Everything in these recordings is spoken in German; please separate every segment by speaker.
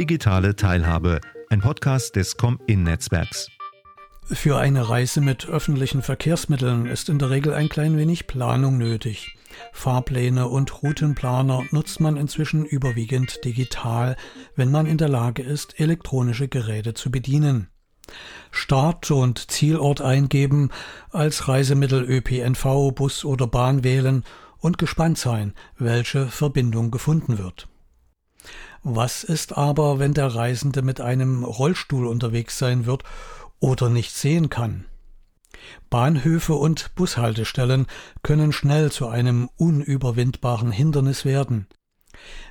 Speaker 1: Digitale Teilhabe, ein Podcast des Com-In-Netzwerks.
Speaker 2: Für eine Reise mit öffentlichen Verkehrsmitteln ist in der Regel ein klein wenig Planung nötig. Fahrpläne und Routenplaner nutzt man inzwischen überwiegend digital, wenn man in der Lage ist, elektronische Geräte zu bedienen. Start- und Zielort eingeben, als Reisemittel ÖPNV, Bus oder Bahn wählen und gespannt sein, welche Verbindung gefunden wird. Was ist aber, wenn der Reisende mit einem Rollstuhl unterwegs sein wird oder nicht sehen kann? Bahnhöfe und Bushaltestellen können schnell zu einem unüberwindbaren Hindernis werden.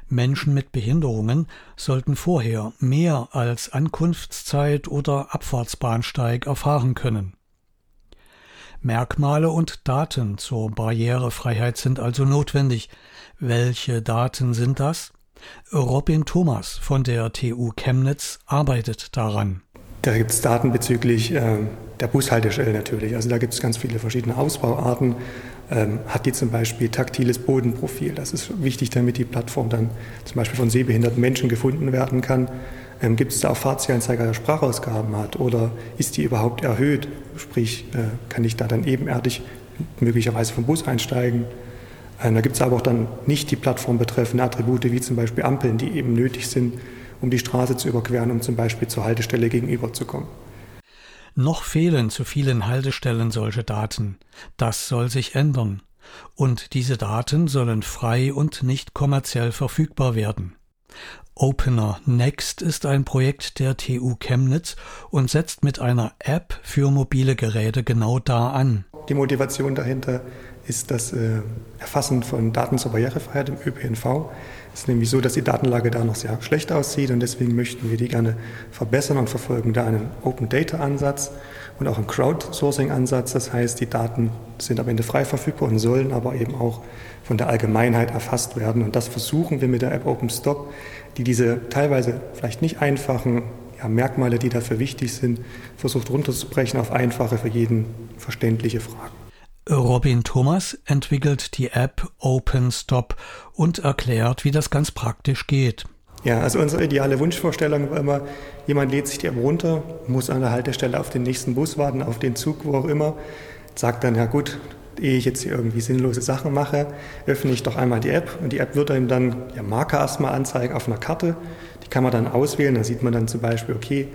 Speaker 2: Menschen mit Behinderungen sollten vorher mehr als Ankunftszeit oder Abfahrtsbahnsteig erfahren können. Merkmale und Daten zur Barrierefreiheit sind also notwendig. Welche Daten sind das? Robin Thomas von der TU Chemnitz arbeitet daran.
Speaker 3: Da gibt es Daten bezüglich äh, der Bushaltestelle natürlich. Also da gibt es ganz viele verschiedene Ausbauarten. Ähm, hat die zum Beispiel taktiles Bodenprofil? Das ist wichtig, damit die Plattform dann zum Beispiel von sehbehinderten Menschen gefunden werden kann. Ähm, gibt es da auch Fahrtzielanzeiger, der Sprachausgaben hat? Oder ist die überhaupt erhöht? Sprich, äh, kann ich da dann ebenerdig möglicherweise vom Bus einsteigen? Äh, da gibt es aber auch dann nicht die Plattform betreffende Attribute, wie zum Beispiel Ampeln, die eben nötig sind, um die Straße zu überqueren, um zum Beispiel zur Haltestelle gegenüberzukommen.
Speaker 2: Noch fehlen zu vielen Haltestellen solche Daten. Das soll sich ändern. Und diese Daten sollen frei und nicht kommerziell verfügbar werden. Opener Next ist ein Projekt der TU Chemnitz und setzt mit einer App für mobile Geräte genau da an.
Speaker 3: Die Motivation dahinter ist das äh, Erfassen von Daten zur Barrierefreiheit im ÖPNV. Es ist nämlich so, dass die Datenlage da noch sehr schlecht aussieht und deswegen möchten wir die gerne verbessern und verfolgen da einen Open Data Ansatz und auch einen Crowdsourcing Ansatz. Das heißt, die Daten sind am Ende frei verfügbar und sollen aber eben auch von der Allgemeinheit erfasst werden. Und das versuchen wir mit der App OpenStop, die diese teilweise vielleicht nicht einfachen ja, Merkmale, die dafür wichtig sind, versucht runterzubrechen auf einfache, für jeden verständliche Fragen.
Speaker 2: Robin Thomas entwickelt die App OpenStop und erklärt, wie das ganz praktisch geht.
Speaker 3: Ja, also unsere ideale Wunschvorstellung war immer, jemand lädt sich die App runter, muss an der Haltestelle auf den nächsten Bus warten, auf den Zug, wo auch immer, sagt dann, ja gut, ehe ich jetzt hier irgendwie sinnlose Sachen mache, öffne ich doch einmal die App und die App wird einem dann ja, Marker erstmal anzeigen auf einer Karte. Die kann man dann auswählen, da sieht man dann zum Beispiel, okay,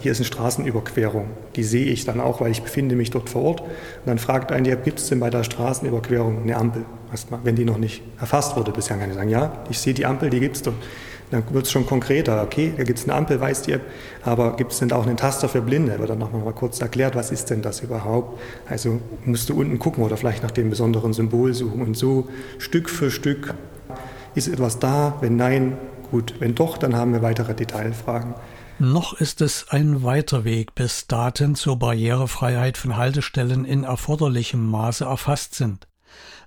Speaker 3: hier ist eine Straßenüberquerung. Die sehe ich dann auch, weil ich befinde mich dort vor Ort. Und dann fragt einen, ja, gibt es denn bei der Straßenüberquerung eine Ampel? Erstmal, wenn die noch nicht erfasst wurde bisher, kann ich sagen, ja, ich sehe die Ampel, die gibt es dort. Dann wird es schon konkreter. Okay, da gibt es eine Ampel, weiß die App, aber gibt es denn auch einen Taster für Blinde? Wird dann nochmal mal kurz erklärt, was ist denn das überhaupt? Also musst du unten gucken oder vielleicht nach dem besonderen Symbol suchen. Und so Stück für Stück ist etwas da. Wenn nein, gut. Wenn doch, dann haben wir weitere Detailfragen.
Speaker 2: Noch ist es ein weiter Weg, bis Daten zur Barrierefreiheit von Haltestellen in erforderlichem Maße erfasst sind.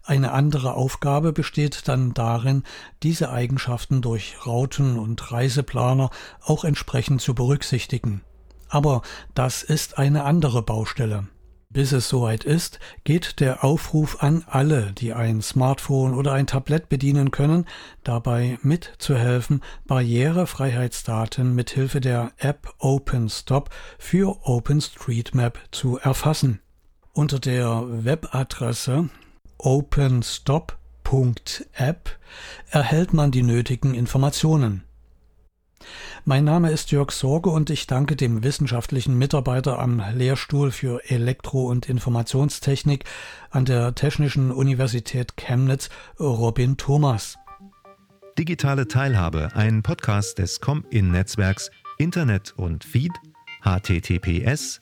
Speaker 2: Eine andere Aufgabe besteht dann darin, diese Eigenschaften durch Routen und Reiseplaner auch entsprechend zu berücksichtigen. Aber das ist eine andere Baustelle. Bis es soweit ist, geht der Aufruf an alle, die ein Smartphone oder ein Tablett bedienen können, dabei mitzuhelfen, Barrierefreiheitsdaten mithilfe der App OpenStop für OpenStreetMap zu erfassen. Unter der Webadresse openstop.app erhält man die nötigen Informationen. Mein Name ist Jörg Sorge und ich danke dem wissenschaftlichen Mitarbeiter am Lehrstuhl für Elektro- und Informationstechnik an der Technischen Universität Chemnitz, Robin Thomas.
Speaker 1: Digitale Teilhabe, ein Podcast des Com-In-Netzwerks, Internet und Feed, https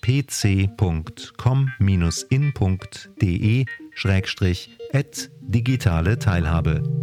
Speaker 1: pc.com-in.de digitale Teilhabe.